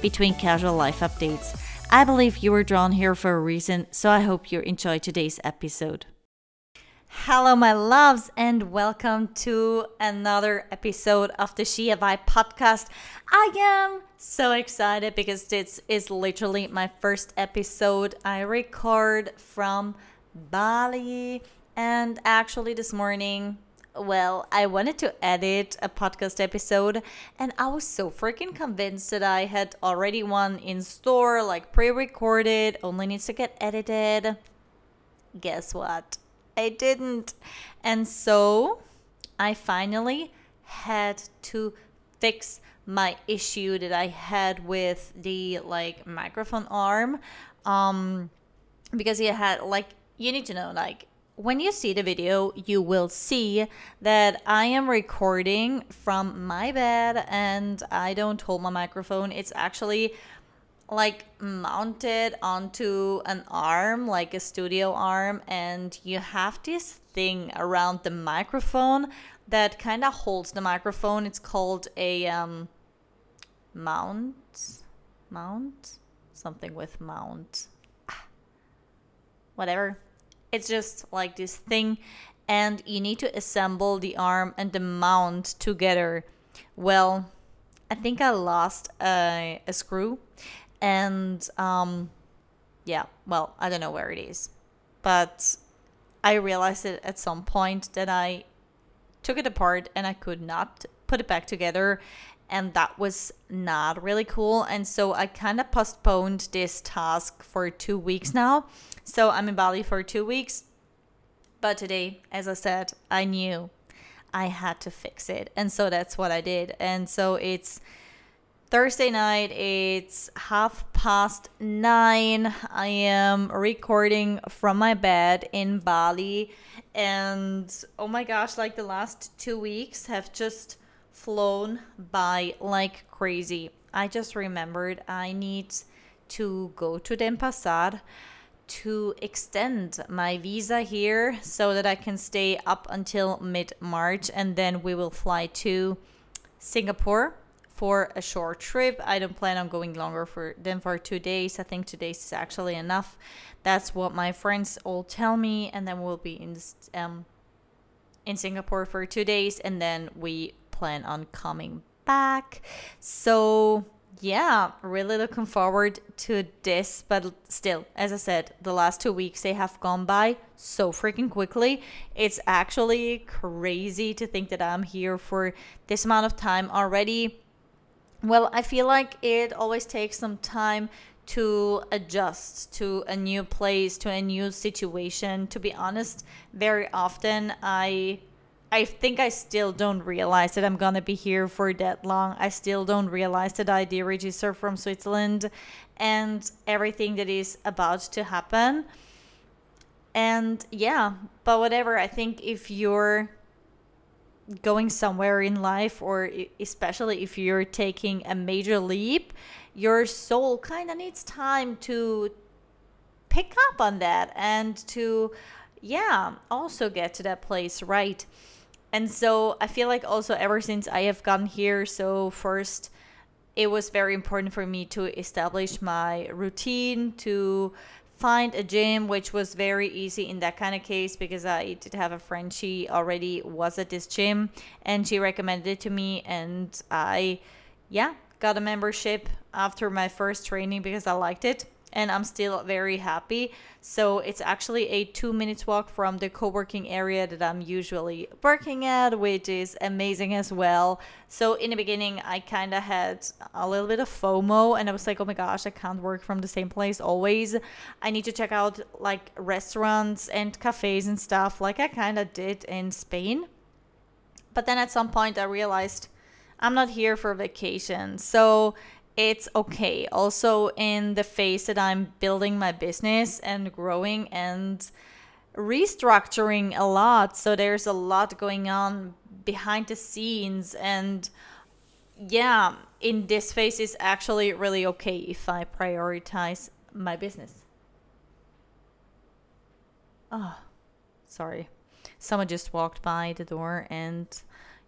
between casual life updates. I believe you were drawn here for a reason, so I hope you enjoy today's episode. Hello, my loves, and welcome to another episode of the She a Vibe podcast. I am so excited because this is literally my first episode I record from Bali. And actually, this morning well, I wanted to edit a podcast episode, and I was so freaking convinced that I had already one in store, like pre recorded, only needs to get edited. Guess what? I didn't. And so I finally had to fix my issue that I had with the like microphone arm. Um, because it had like, you need to know, like, when you see the video, you will see that I am recording from my bed and I don't hold my microphone. It's actually like mounted onto an arm, like a studio arm, and you have this thing around the microphone that kind of holds the microphone. It's called a um, mount, mount, something with mount, ah, whatever it's just like this thing, and you need to assemble the arm and the mount together. Well, I think I lost a, a screw, and um, yeah, well, I don't know where it is, but I realized it at some point that I took it apart and I could not put it back together and that was not really cool and so I kind of postponed this task for 2 weeks now so I'm in Bali for two weeks. But today, as I said, I knew I had to fix it. And so that's what I did. And so it's Thursday night, it's half past nine. I am recording from my bed in Bali. And oh my gosh, like the last two weeks have just flown by like crazy. I just remembered I need to go to Denpasar to extend my visa here so that I can stay up until mid March and then we will fly to Singapore for a short trip. I don't plan on going longer for than for two days. I think two days is actually enough. That's what my friends all tell me, and then we'll be in um in Singapore for two days, and then we plan on coming back. So yeah, really looking forward to this. But still, as I said, the last two weeks they have gone by so freaking quickly. It's actually crazy to think that I'm here for this amount of time already. Well, I feel like it always takes some time to adjust to a new place, to a new situation. To be honest, very often I I think I still don't realize that I'm gonna be here for that long. I still don't realize that I did register from Switzerland and everything that is about to happen. And yeah, but whatever, I think if you're going somewhere in life, or especially if you're taking a major leap, your soul kind of needs time to pick up on that and to, yeah, also get to that place right. And so I feel like also ever since I have gotten here, so first it was very important for me to establish my routine, to find a gym, which was very easy in that kind of case because I did have a friend, she already was at this gym and she recommended it to me. And I, yeah, got a membership after my first training because I liked it and I'm still very happy. So it's actually a two minutes walk from the co working area that I'm usually working at, which is amazing as well. So in the beginning, I kind of had a little bit of FOMO and I was like, oh my gosh, I can't work from the same place always. I need to check out like restaurants and cafes and stuff, like I kind of did in Spain. But then at some point, I realized I'm not here for vacation. So it's okay. Also, in the phase that I'm building my business and growing and restructuring a lot. So, there's a lot going on behind the scenes. And yeah, in this phase, it's actually really okay if I prioritize my business. Oh, sorry. Someone just walked by the door and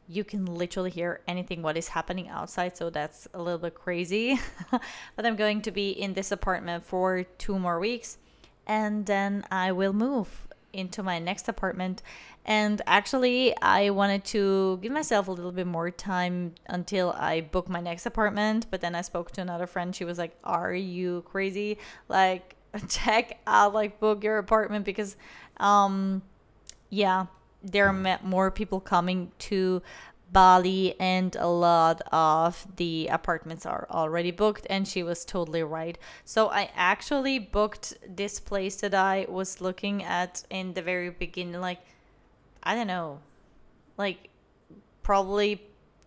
you can literally hear anything what is happening outside so that's a little bit crazy. But i'm going to be in this apartment for two more weeks and then i will move into my next apartment. And actually i wanted to give myself a little bit more time until i book my next apartment but then i spoke to another friend. She was like are you crazy? Like check out like book your apartment because um yeah there are more people coming to Bali and a lot of the apartments are already booked and she was totally right. So I actually booked this place that I was looking at in the very beginning like I don't know like probably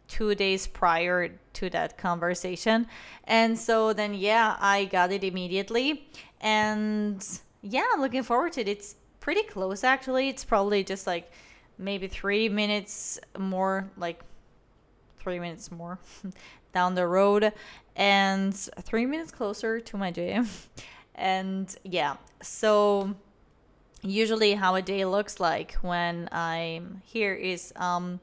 2 days prior to that conversation. And so then yeah, I got it immediately and yeah, looking forward to it. It's pretty close actually. It's probably just like maybe three minutes more, like three minutes more down the road, and three minutes closer to my gym. and yeah, so usually how a day looks like when I'm here is um,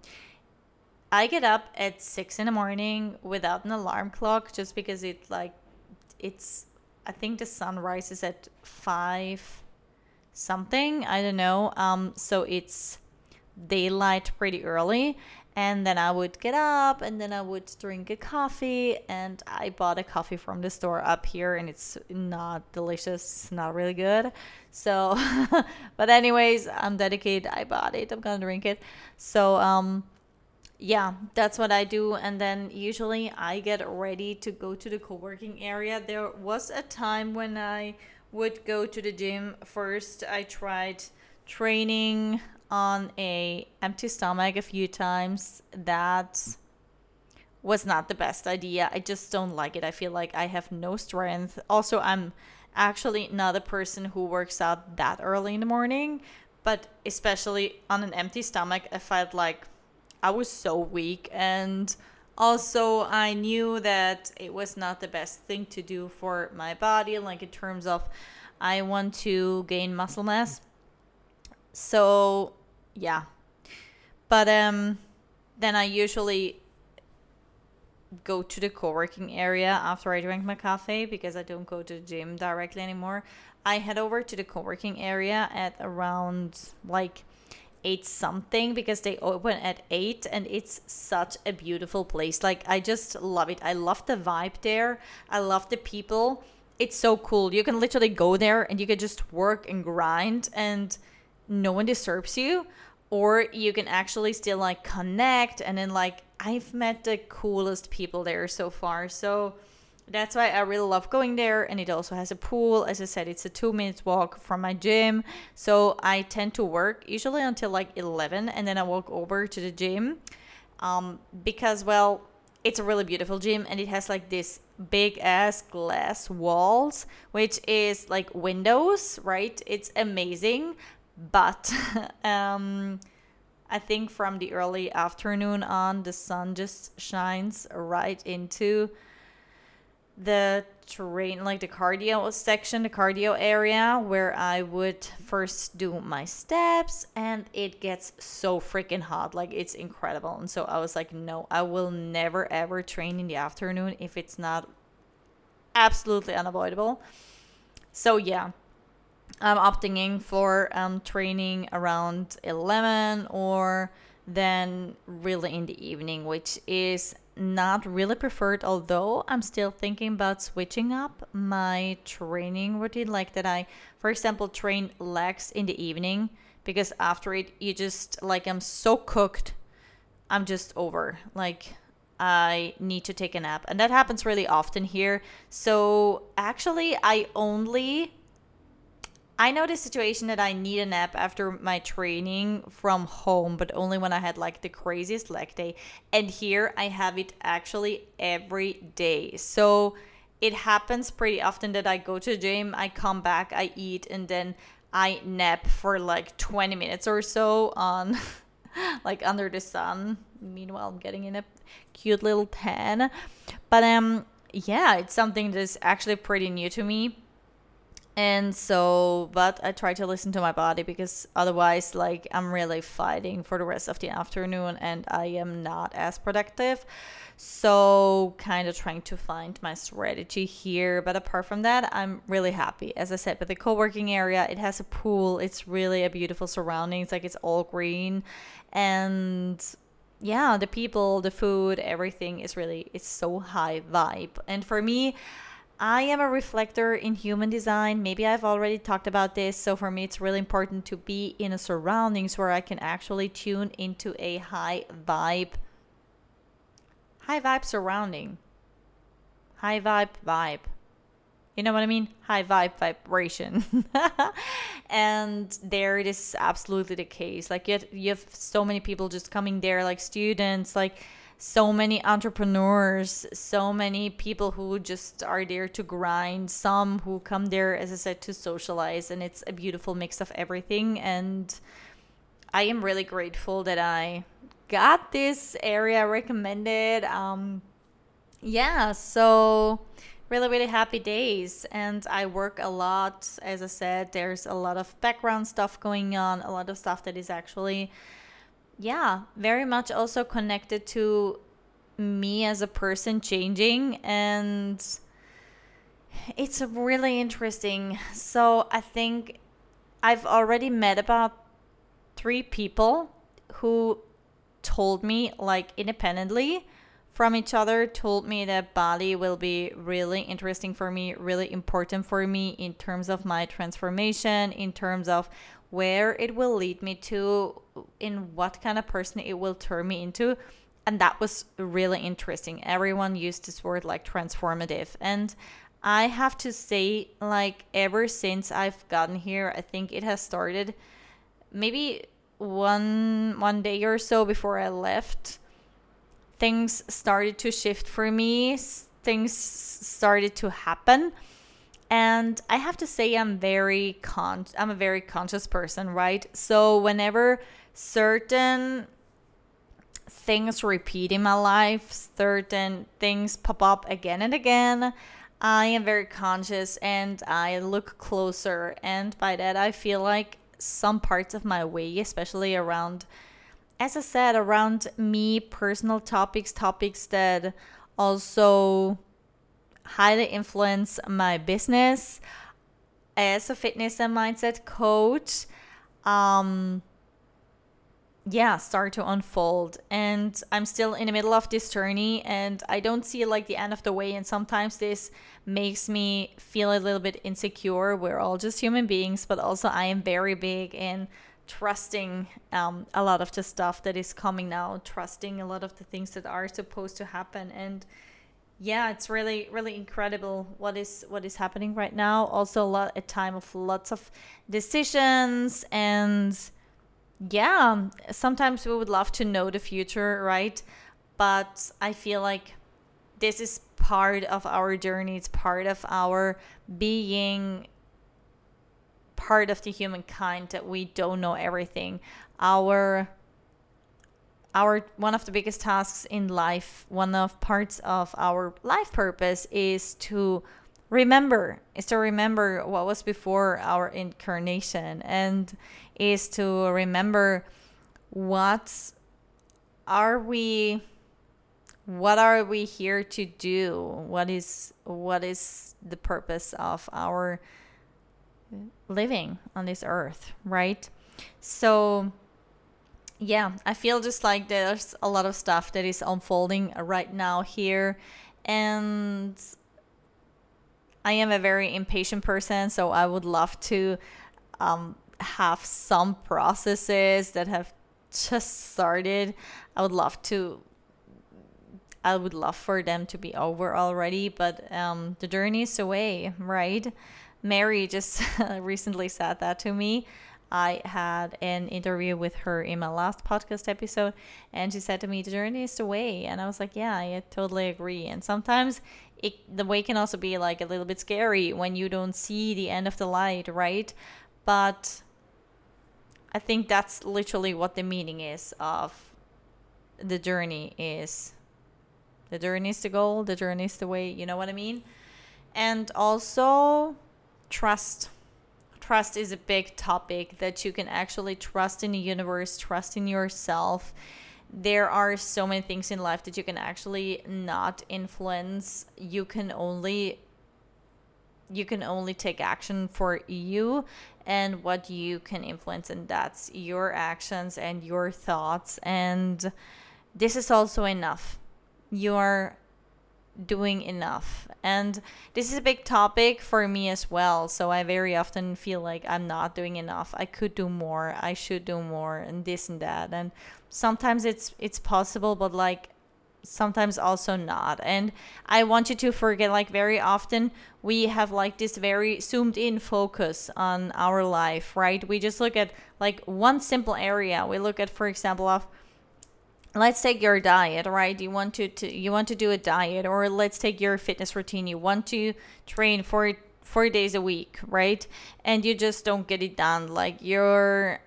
I get up at six in the morning without an alarm clock just because it like it's I think the sun rises at five something I don't know um so it's daylight pretty early and then I would get up and then I would drink a coffee and I bought a coffee from the store up here and it's not delicious, not really good. So but anyways, I'm dedicated. I bought it. I'm going to drink it. So um yeah, that's what I do and then usually I get ready to go to the co-working area. There was a time when I would go to the gym first. I tried training on a empty stomach a few times that was not the best idea. I just don't like it. I feel like i have no strength. Also i'm actually not a person who works out that early in the morning but especially on an empty stomach i felt like i was so weak. And also i knew that it was not the best thing to do for my body like in terms of i want to gain muscle mass so yeah. But um then i usually go to the co-working area after i drink my coffee because i don't go to the gym directly anymore. I head over to the co-working area at around like eight something because they open at eight and it's such a beautiful place. Like i just love it. I love the vibe there. I love the people. It's so cool. You can literally go there and you can just work and grind and no one disturbs you or you can actually still like connect and then like I've met the coolest people there so far. So that's why I really love going there. And it also has a pool. As I said, it's a two minutes walk from my gym. So I tend to work usually until like 11 and then I walk over to the gym um, because, well, it's a really beautiful gym and it has like this big ass glass walls, which is like windows, right? It's amazing but um, I think from the early afternoon on, the sun just shines right into the terrain, like the cardio section, the cardio area where I would first do my steps, and it gets so freaking hot. Like it's incredible. And so I was like, no, I will never ever train in the afternoon if it's not absolutely unavoidable. So yeah, I'm opting in for um, training around 11 or then really in the evening, which is not really preferred, although I'm still thinking about switching up my training routine. Like that, I, for example, train legs in the evening because after it, you just like I'm so cooked, I'm just over. Like, I need to take a nap, and that happens really often here. So, actually, I only I know the situation that I need a nap after my training from home, but only when I had like the craziest leg day. And here I have it actually every day. So it happens pretty often that I go to the gym, I come back, I eat, and then I nap for like 20 minutes or so on like under the sun. Meanwhile, I'm getting in a cute little tan. But um yeah, it's something that's actually pretty new to me and so but i try to listen to my body because otherwise like i'm really fighting for the rest of the afternoon and i am not as productive. So kind of trying to find my strategy here. But apart from that i'm really happy. As i said with the co-working area it has a pool. It's really a beautiful surroundings like it's all green. And yeah the people the food everything is really it's so high vibe. And for me I am a reflector in human design. Maybe I've already talked about this. So for me, it's really important to be in a surroundings where I can actually tune into a high vibe, high vibe surrounding, high vibe vibe. You know what I mean? High vibe vibration. and there it is absolutely the case. Like you have, you have so many people just coming there, like students, like so many entrepreneurs, so many people who just are there to grind, some who come there, as I said, to socialize. And it's a beautiful mix of everything. And I am really grateful that I got this area recommended. Um, yeah, so really, really happy days. And I work a lot. As I said, there's a lot of background stuff going on, a lot of stuff that is actually yeah, very much also connected to me as a person changing and it's really interesting. So I think I've already met about three people who told me like independently from each other told me that Bali will be really interesting for me, really important for me in terms of my transformation, in terms of where it will lead me to, in what kind of person it will turn me into. And that was really interesting. Everyone used this word like transformative. And I have to say, like, ever since I've gotten here, I think it has started maybe one one day or so before I left. Things started to shift for me. Things started to happen and i have to say i'm very con i'm a very conscious person right so whenever certain things repeat in my life certain things pop up again and again i am very conscious and i look closer and by that i feel like some parts of my way especially around as i said around me personal topics topics that also highly influence my business as a fitness and mindset coach. Um, yeah, start to unfold. And I'm still in the middle of this journey and I don't see like the end of the way. And sometimes this makes me feel a little bit insecure. We're all just human beings, but also I am very big in trusting um, a lot of the stuff that is coming now, trusting a lot of the things that are supposed to happen. And yeah it's really really incredible what is what is happening right now also a lot a time of lots of decisions and yeah sometimes we would love to know the future right? But i feel like this is part of our journey. It's part of our being part of the humankind that we don't know everything. Our our one of the biggest tasks in life, one of parts of our life purpose is to remember is to remember what was before our incarnation. And is to remember what are we what are we here to do what is what is the purpose of our living on this earth right so yeah, I feel just like there's a lot of stuff that is unfolding right now here. And I am a very impatient person, so I would love to um, have some processes that have just started. I would love to. I would love for them to be over already, but um, the journey is away, right? Mary just recently said that to me. I had an interview with her in my last podcast episode, and she said to me, "The journey is the way," and I was like, "Yeah, I totally agree." And sometimes it, the way can also be like a little bit scary when you don't see the end of the light, right? But I think that's literally what the meaning is of the journey is. The journey is the goal. The journey is the way. You know what I mean? And also trust trust is a big topic that you can actually trust in the universe, trust in yourself. There are so many things in life that you can actually not influence. You can only you can only take action for you and what you can influence and that's your actions and your thoughts and this is also enough. You're doing enough. And this is a big topic for me as well. So I very often feel like I'm not doing enough. I could do more. I should do more and this and that. And sometimes it's it's possible, but like sometimes also not. And I want you to forget like very often we have like this very zoomed in focus on our life, right? We just look at like one simple area. We look at for example of let's take your diet right you want to, to you want to do a diet or let's take your fitness routine you want to train for four days a week right and you just don't get it done like you're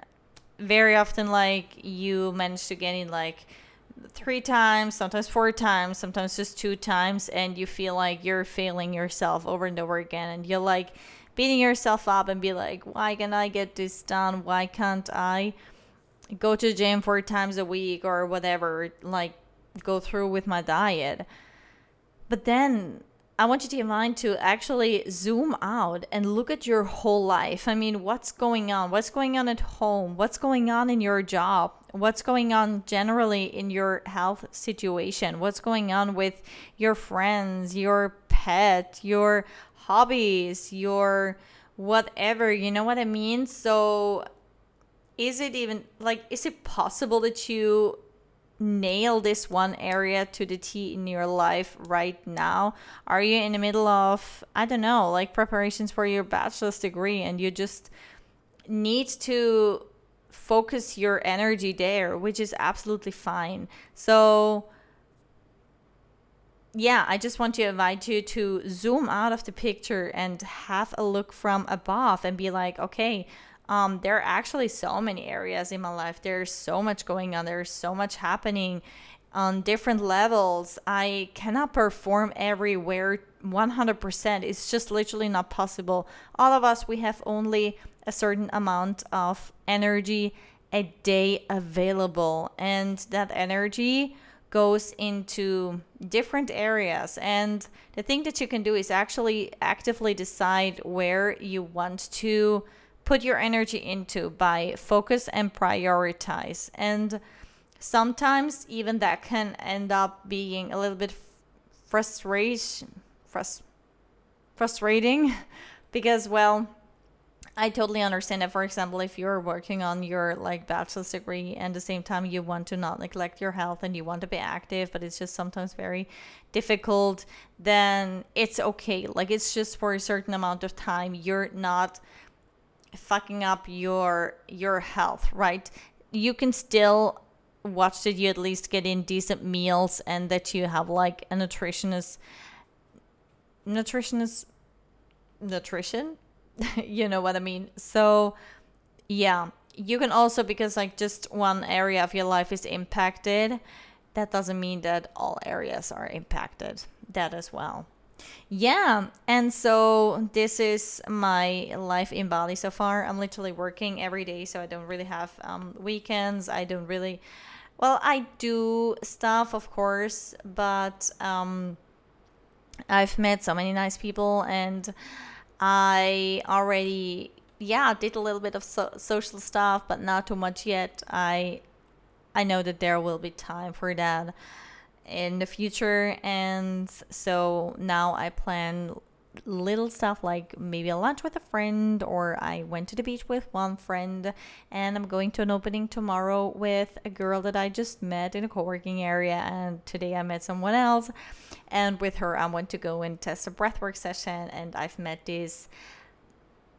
very often like you manage to get in like three times sometimes four times sometimes just two times and you feel like you're failing yourself over and over again and you're like beating yourself up and be like why can't i get this done why can't i go to the gym four times a week or whatever, like go through with my diet. But then I want you to mind to actually zoom out and look at your whole life. I mean, what's going on? What's going on at home? What's going on in your job? What's going on generally in your health situation? What's going on with your friends, your pet, your hobbies, your whatever? You know what I mean? So is it even like is it possible that you nail this one area to the T in your life right now? Are you in the middle of, I don't know, like preparations for your bachelor's degree and you just need to focus your energy there, which is absolutely fine. So, yeah, I just want to invite you to zoom out of the picture and have a look from above and be like, okay, um, there are actually so many areas in my life. There's so much going on. There's so much happening on different levels. I cannot perform everywhere 100%. It's just literally not possible. All of us, we have only a certain amount of energy a day available, and that energy goes into different areas. And the thing that you can do is actually actively decide where you want to put your energy into by focus and prioritize. And sometimes even that can end up being a little bit frustration frust- frustrating because well I totally understand that for example if you're working on your like bachelor's degree and at the same time you want to not neglect your health and you want to be active but it's just sometimes very difficult then it's okay like it's just for a certain amount of time you're not fucking up your your health, right? You can still watch that you at least get in decent meals and that you have like a nutritionist nutritionist nutrition? You know what i mean? So yeah you can also because like just one area of your life is impacted that doesn't mean that all areas are impacted that as well yeah, and so this is my life in Bali so far. I'm literally working every day, so I don't really have um, weekends. I don't really, well, I do stuff, of course, but um, I've met so many nice people, and I already, yeah, did a little bit of so- social stuff, but not too much yet. I, I know that there will be time for that in the future and so now i plan little stuff like maybe a lunch with a friend or i went to the beach with one friend and i'm going to an opening tomorrow with a girl that i just met in a co-working area and today i met someone else and with her i want to go and test a breathwork session and i've met this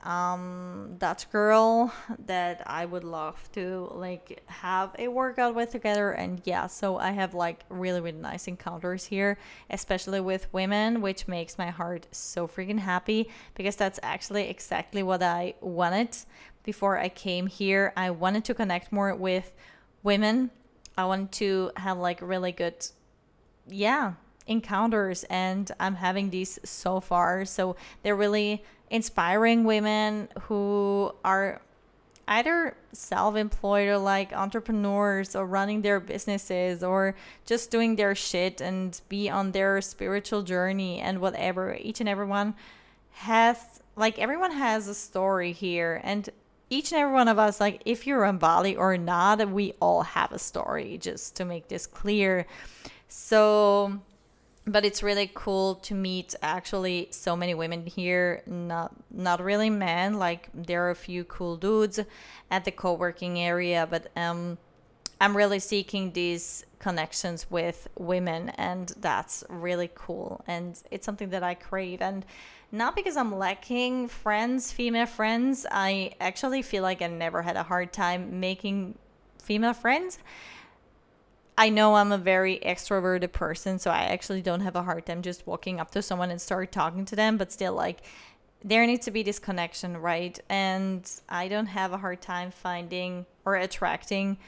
um Dutch girl that I would love to like have a workout with together. And yeah so I have like really really nice encounters here especially with women which makes my heart so freaking happy because that's actually exactly what I wanted. Before I came here I wanted to connect more with women. I wanted to have like really good yeah encounters. And I'm having these so far. So they're really inspiring women who are either self-employed or like entrepreneurs or running their businesses or just doing their shit and be on their spiritual journey and whatever. Each and everyone has like everyone has a story here. And each and every one of us like if you're on bali or not we all have a story just to make this clear. So but it's really cool to meet actually so many women here not not really men like there are a few cool dudes at the co-working area but um i'm really seeking these connections with women and that's really cool and it's something that i crave and not because i'm lacking friends female friends i actually feel like i never had a hard time making female friends I know I'm a very extroverted person, so I actually don't have a hard time just walking up to someone and start talking to them, but still like there needs to be this connection, right? And I don't have a hard time finding or attracting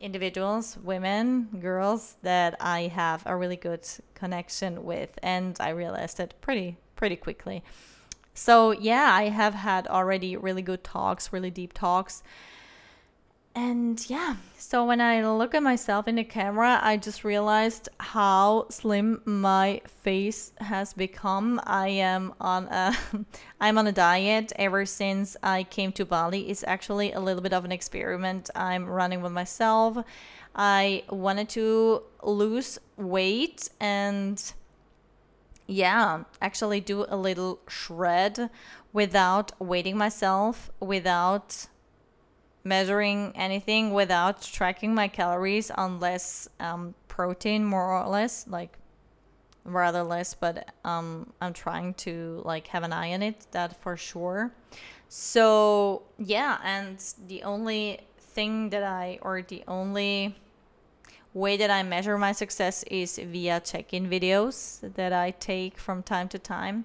individuals, women, girls that I have a really good connection with and I realized it pretty pretty quickly. So, yeah, I have had already really good talks, really deep talks and yeah, so when I look at myself in the camera, I just realized how slim my face has become. I am on a I'm on a diet ever since I came to Bali. It's actually a little bit of an experiment I'm running with myself. I wanted to lose weight and yeah, actually do a little shred without weighting myself, without measuring anything without tracking my calories unless um, protein more or less like rather less but um, i'm trying to like have an eye on it that for sure. So yeah and the only thing that i or the only way that i measure my success is via check-in videos that i take from time to time.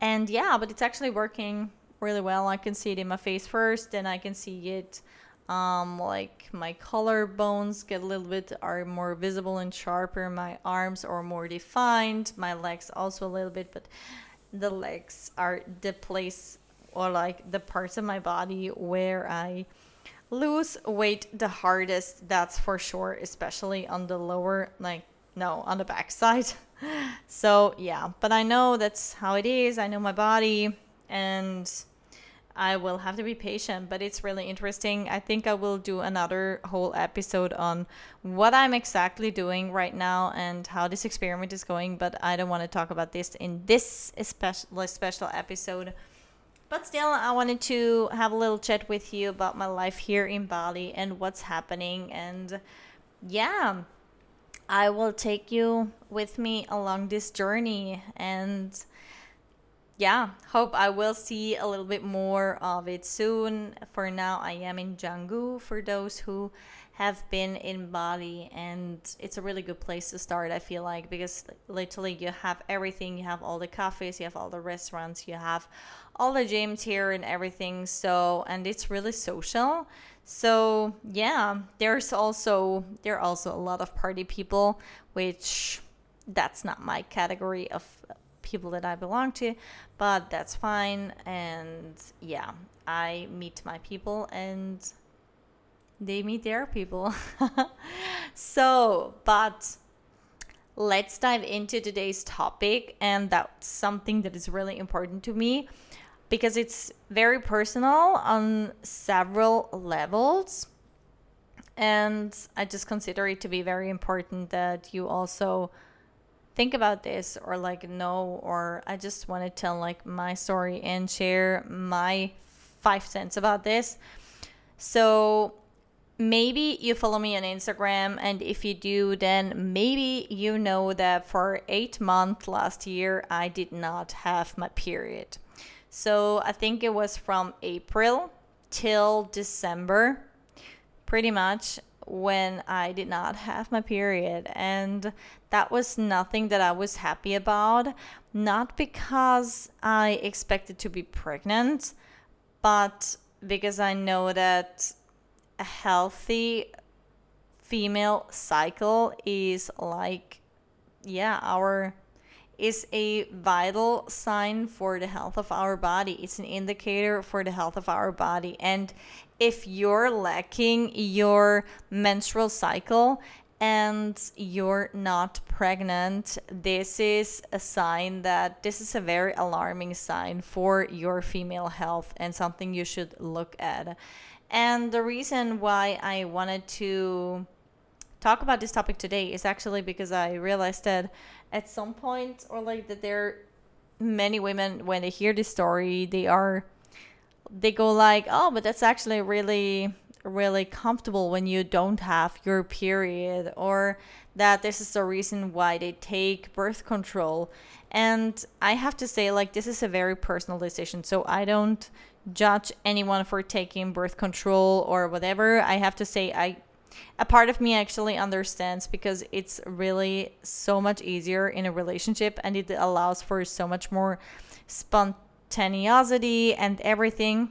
And yeah but it's actually working really well. I can see it in my face first, and I can see it um like my collarbones get a little bit are more visible and sharper. My arms are more defined. My legs also a little bit but the legs are the place or like the parts of my body where i lose weight the hardest that's for sure especially on the lower like no on the back side. So yeah but i know that's how it is. I know my body and I will have to be patient, but it's really interesting. I think I will do another whole episode on what I'm exactly doing right now and how this experiment is going, but I don't want to talk about this in this special special episode. But still, I wanted to have a little chat with you about my life here in Bali and what's happening and yeah, I will take you with me along this journey and yeah, hope I will see a little bit more of it soon. For now, I am in Canggu for those who have been in Bali, and it's a really good place to start, I feel like, because literally you have everything. You have all the cafes, you have all the restaurants, you have all the gyms here and everything. So, and it's really social. So, yeah, there's also there are also a lot of party people, which that's not my category of people that I belong to, but that's fine. And yeah, I meet my people and they meet their people. so, but let's dive into today's topic. And that's something that is really important to me because it's very personal on several levels. And I just consider it to be very important that you also think about this or like no or I just want to tell like my story and share my five cents about this. So maybe you follow me on Instagram and if you do then maybe you know that for 8 months last year I did not have my period. So I think it was from April till December, pretty much when I did not have my period. And that was nothing that I was happy about. Not because I expected to be pregnant, but because I know that a healthy female cycle is like, yeah, our is a vital sign for the health of our body. It's an indicator for the health of our body. And if you're lacking your menstrual cycle and you're not pregnant, this is a sign that this is a very alarming sign for your female health and something you should look at. And the reason why I wanted to talk about this topic today is actually because I realized that at some point, or like that there are many women, when they hear this story, they are, they go like, oh, but that's actually really, really comfortable when you don't have your period, or that this is the reason why they take birth control. And I have to say, like, this is a very personal decision. So I don't judge anyone for taking birth control or whatever. I have to say, I a part of me actually understands because it's really so much easier in a relationship and it allows for so much more spontaneity and everything.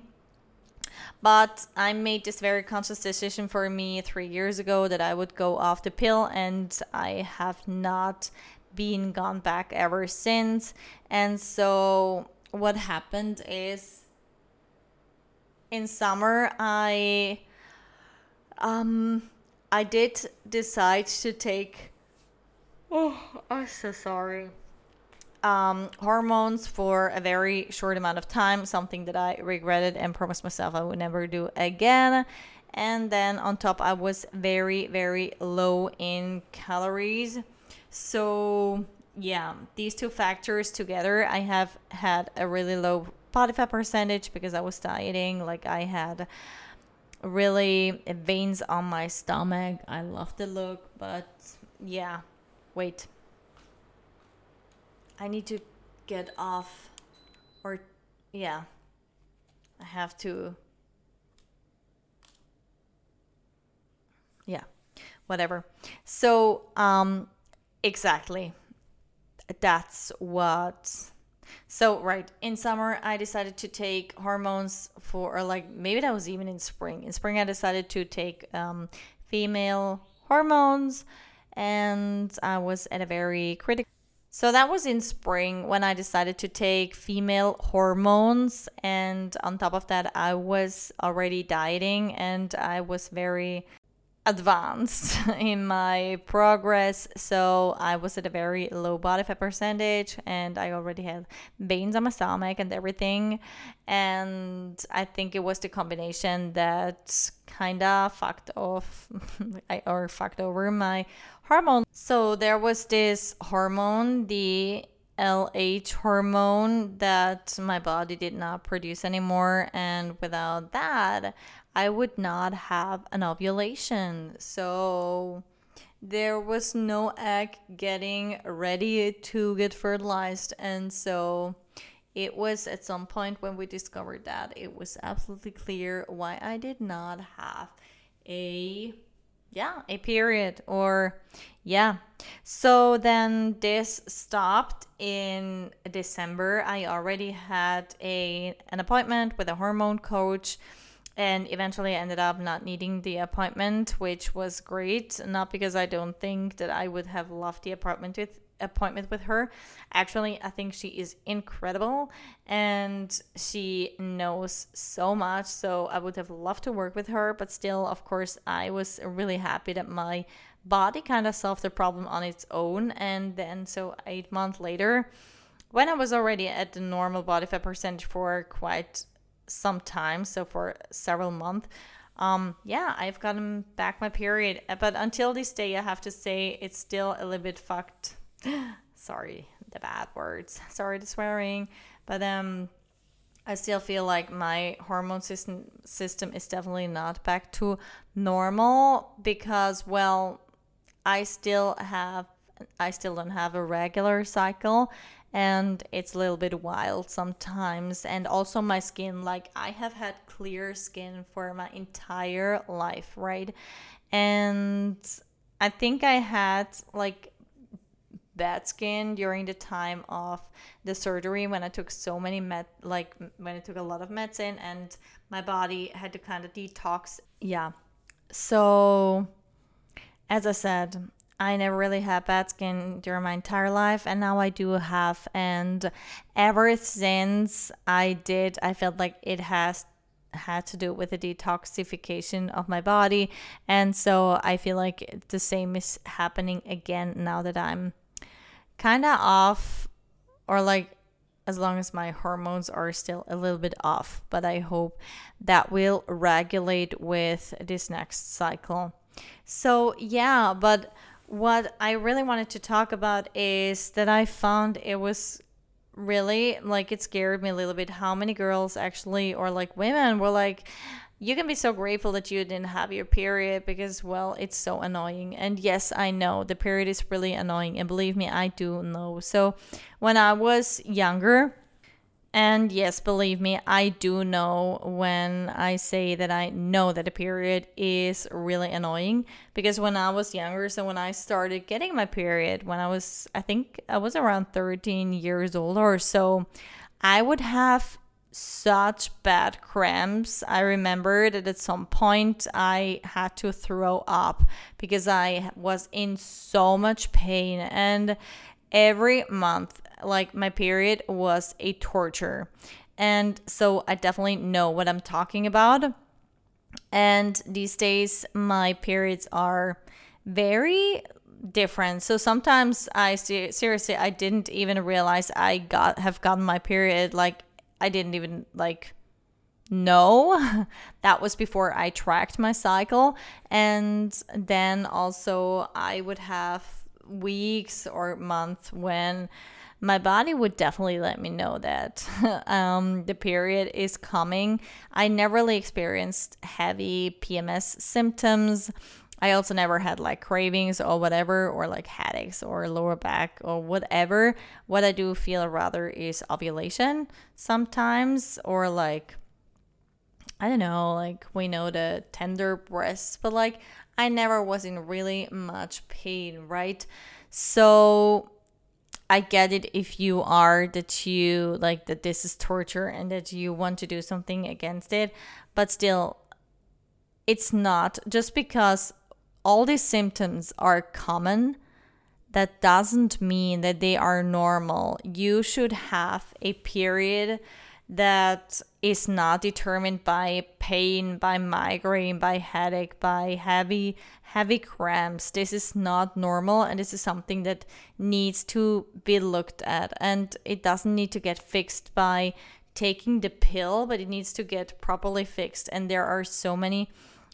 But I made this very conscious decision for me three years ago that I would go off the pill, and I have not been gone back ever since. And so, what happened is in summer, I um I did decide to take. Oh, I'm so sorry. Um, hormones for a very short amount of time, something that I regretted and promised myself I would never do again. And then on top, I was very, very low in calories. So, yeah, these two factors together, I have had a really low body fat percentage because I was dieting. Like, I had really veins on my stomach. I love the look, but yeah, wait. I need to get off or yeah. I have to yeah, whatever. So, um exactly. That's what so, right, in summer, I decided to take hormones for, or like maybe that was even in spring. In spring, I decided to take um, female hormones, and I was at a very critical. So, that was in spring when I decided to take female hormones. And on top of that, I was already dieting and I was very advanced in my progress. So I was at a very low body fat percentage and I already had veins on my stomach and everything. And I think it was the combination that kind of fucked off or fucked over my hormone. So there was this hormone, the LH hormone that my body did not produce anymore. And without that, I would not have an ovulation. So there was no egg getting ready to get fertilized. And so it was at some point when we discovered that it was absolutely clear why I did not have a yeah, a period or yeah. So then this stopped in December. I already had a an appointment with a hormone coach and eventually I ended up not needing the appointment, which was great. Not because I don't think that I would have loved the appointment with appointment with her. Actually, I think she is incredible and she knows so much. So I would have loved to work with her, but still, of course, I was really happy that my body kind of solved the problem on its own. And then, so eight months later, when I was already at the normal body fat percentage for quite some time, so for several months. Um, yeah, I've gotten back my period, but until this day, I have to say it's still a little bit fucked. Sorry, the bad words. Sorry the swearing, but um, I still feel like my hormone system system is definitely not back to normal because well, I still have I still don't have a regular cycle and it's a little bit wild sometimes and also my skin like i have had clear skin for my entire life right and i think i had like bad skin during the time of the surgery when I took so many med like when I took a lot of medicine and my body had to kind of detox. Yeah. So as I said, I never really had bad skin during my entire life, and now I do have. And ever since I did, I felt like it has had to do with the detoxification of my body. And so I feel like the same is happening again now that I'm kind of off, or like as long as my hormones are still a little bit off. But I hope that will regulate with this next cycle. So, yeah, but what I really wanted to talk about is that I found it was really like it scared me a little bit how many girls actually, or like women, were like, you can be so grateful that you didn't have your period because well it's so annoying. And yes i know the period is really annoying and believe me i do know. So when i was younger and yes believe me i do know when i say that i know that a period is really annoying because when i was younger so when i started getting my period when i was i think i was around 13 years old or so i would have such bad cramps. I remember that at some point I had to throw up because I was in so much pain. And every month, like my period was a torture. And so I definitely know what I'm talking about. And these days, my periods are very different. So sometimes I seriously I didn't even realize I got have gotten my period like I didn't even like know. that was before I tracked my cycle. And then also, I would have weeks or months when my body would definitely let me know that um, the period is coming. I never really experienced heavy PMS symptoms. I also never had like cravings or whatever, or like headaches or lower back or whatever. What I do feel rather is ovulation sometimes, or like, I don't know, like we know the tender breasts, but like I never was in really much pain, right? So I get it if you are that you like that this is torture and that you want to do something against it, but still, it's not just because all these symptoms are common, that doesn't mean that they are normal. You should have a period that is not determined by pain, by migraine, by headache, by heavy heavy cramps. This is not normal and this is something that needs to be looked at and it doesn't need to get fixed by taking the pill, but it needs to get properly fixed and there are so many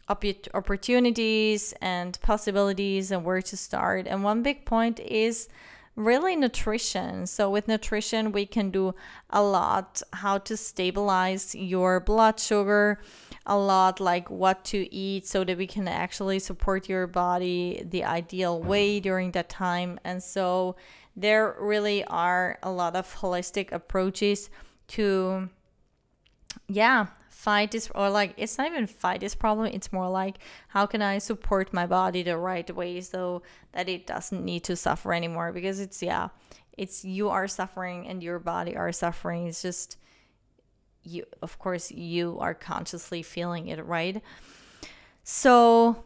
opportunities and possibilities and where to start. And one big point is really nutrition. So, with nutrition, we can do a lot how to stabilize your blood sugar, a lot like what to eat so that we can actually support your body the ideal way during that time. And so, there really are a lot of holistic approaches to yeah fight this or like it's not even fight this problem it's more like how can i support my body the right way so that it doesn't need to suffer anymore? Because it's yeah it's you are suffering and your body are suffering. It's just you of course you are consciously feeling it right? So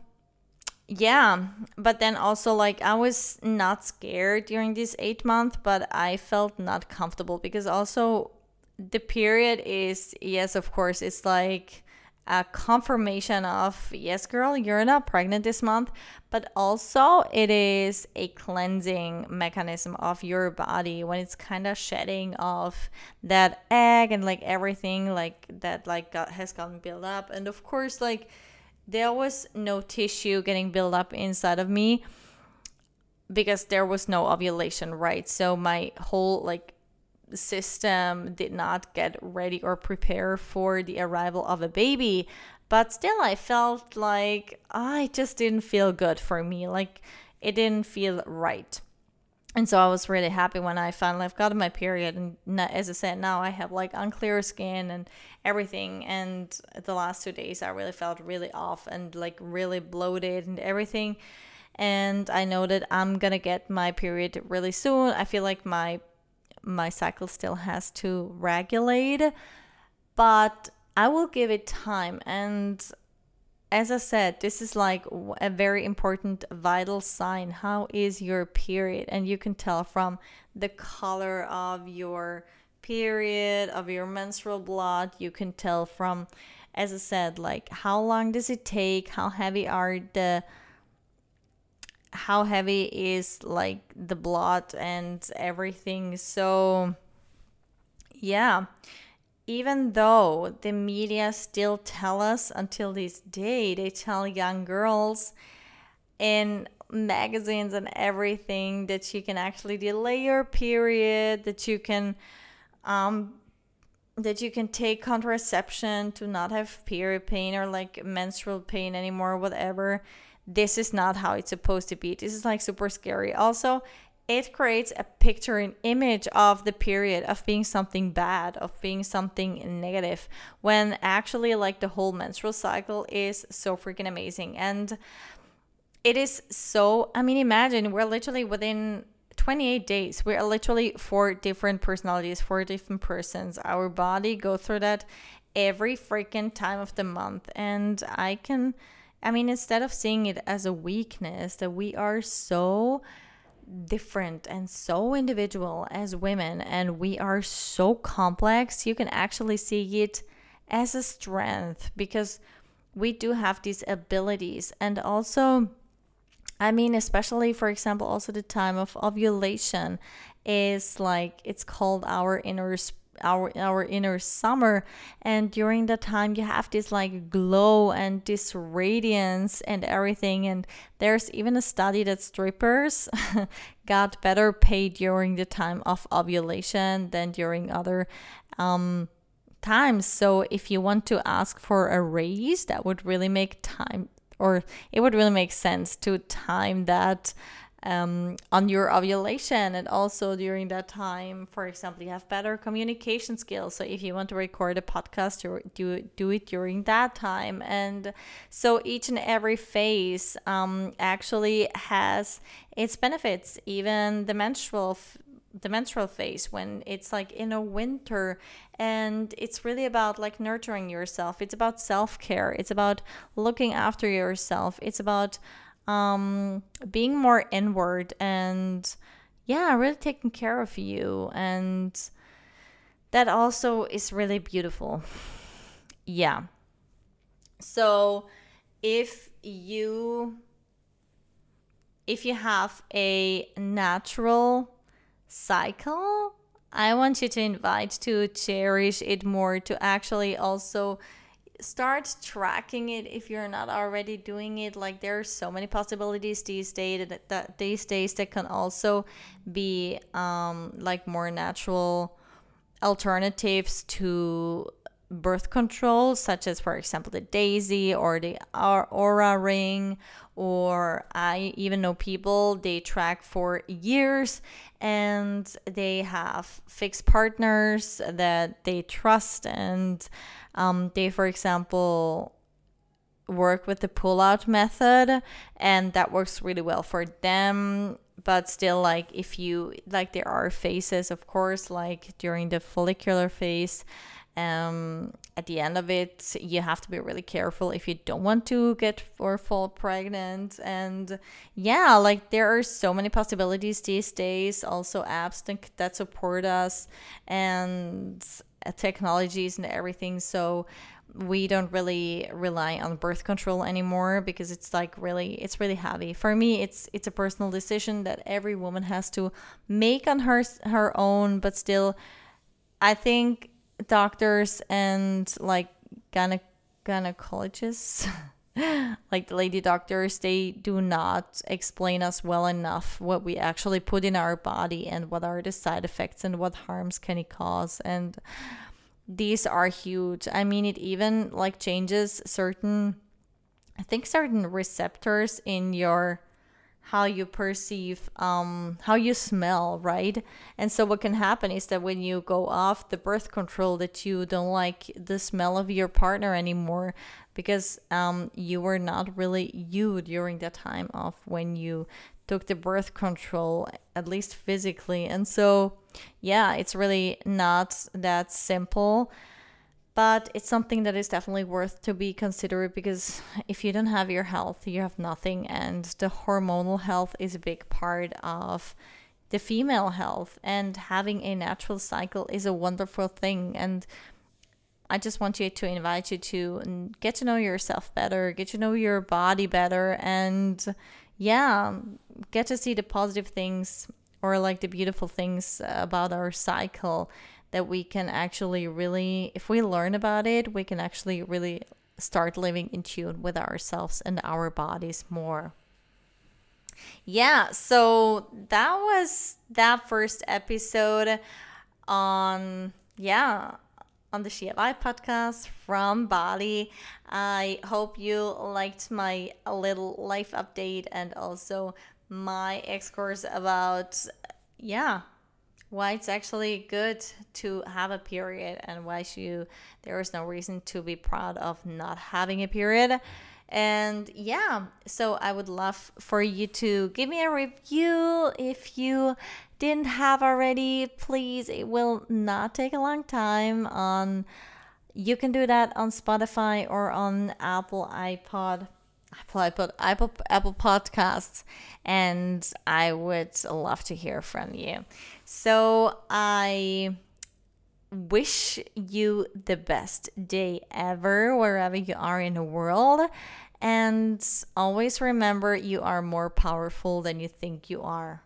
yeah but then also like i was not scared during this eight month but i felt not comfortable because also the period is yes of course it's like a confirmation of yes girl you're not pregnant this month but also it is a cleansing mechanism of your body when it's kind of shedding off that egg and like everything like that like got, has gotten built up. And of course like there was no tissue getting built up inside of me because there was no ovulation right? So my whole like system did not get ready or prepare for the arrival of a baby. But still, I felt like I just didn't feel good for me. Like it didn't feel right. and so I was really happy when I finally got my period. And as I said, now I have like unclear skin and everything. And the last two days, I really felt really off and like really bloated and everything. And I know that I'm gonna get my period really soon. I feel like my my cycle still has to regulate, but I will give it time. And as I said, this is like a very important vital sign. How is your period? And you can tell from the color of your period, of your menstrual blood. You can tell from, as I said, like how long does it take? How heavy are the how heavy is like the blood and everything. So yeah even though the media still tell us until this day, they tell young girls in magazines and everything that you can actually delay your period, that you can um that you can take contraception to not have period pain or like menstrual pain anymore, whatever. This is not how it's supposed to be. This is like super scary. Also, it creates a picture an image of the period of being something bad of being something negative when actually like the whole menstrual cycle is so freaking amazing and it is so i mean imagine we're literally within 28 days we're literally four different personalities four different persons our body go through that every freaking time of the month and i can i mean instead of seeing it as a weakness that we are so different and so individual as women and we are so complex, you can actually see it as a strength because we do have these abilities. And also I mean, especially for example, also the time of ovulation is like it's called our inner our our inner summer. And during that time you have this like glow and this radiance and everything. And there's even a study that strippers got better paid during the time of ovulation than during other um, times. So if you want to ask for a raise that would really make time or it would really make sense to time that um, on your ovulation and also during that time for example you have better communication skills. So if you want to record a podcast do, do it during that time. And so each and every phase um, actually has its benefits even the menstrual the menstrual phase when it's like in a winter and it's really about like nurturing yourself. It's about self-care. It's about looking after yourself. It's about um, being more inward and yeah, really taking care of you. And that also is really beautiful. yeah. So if you if you have a natural cycle, I want you to invite to cherish it more to actually also start tracking it if you're not already doing it. Like there are so many possibilities these days that, that these days that can also be um, like more natural alternatives to birth control such as for example the Daysy or the Oura ring or i even know people they track for years and they have fixed partners that they trust and um, they, for example, work with the pull out method, and that works really well for them. But still, like, if you like, there are phases, of course, like during the follicular phase. Um, at the end of it, you have to be really careful if you don't want to get or fall pregnant. And yeah, like there are so many possibilities these days. Also, apps that support us, and technologies and everything. So we don't really rely on birth control anymore because it's like really it's really heavy for me it's it's a personal decision that every woman has to make on her her own but still i think doctors and like gyne- gynecologists. Like the lady doctors they do not explain us well enough what we actually put in our body and what are the side effects and what harms can it cause. And these are huge. I mean it even like changes certain i think certain receptors in your how you perceive um, how you smell right? And so what can happen is that when you go off the birth control that you don't like the smell of your partner anymore because um, you were not really you during that time of when you took the birth control at least physically. And so yeah it's really not that simple but it's something that is definitely worth to be considered because if you don't have your health you have nothing and the hormonal health is a big part of the female health and having a natural cycle is a wonderful thing and I just want you to invite you to get to know yourself better, get to know your body better, and yeah, get to see the positive things or like the beautiful things uh, about our cycle that we can actually really, if we learn about it, we can actually really start living in tune with ourselves and our bodies more. Yeah, so that was that first episode on, yeah, on the She Alive podcast from Bali. I hope you liked my little life update and also my excurse about, yeah, why it's actually good to have a period and why you there is no reason to be proud of not having a period and yeah so i would love for you to give me a review if you didn't have already please it will not take a long time on you can do that on spotify or on apple ipod Apple, Apple, Apple, Apple Podcasts, and I would love to hear from you. So I wish you the best day ever, wherever you are in the world. And always remember you are more powerful than you think you are.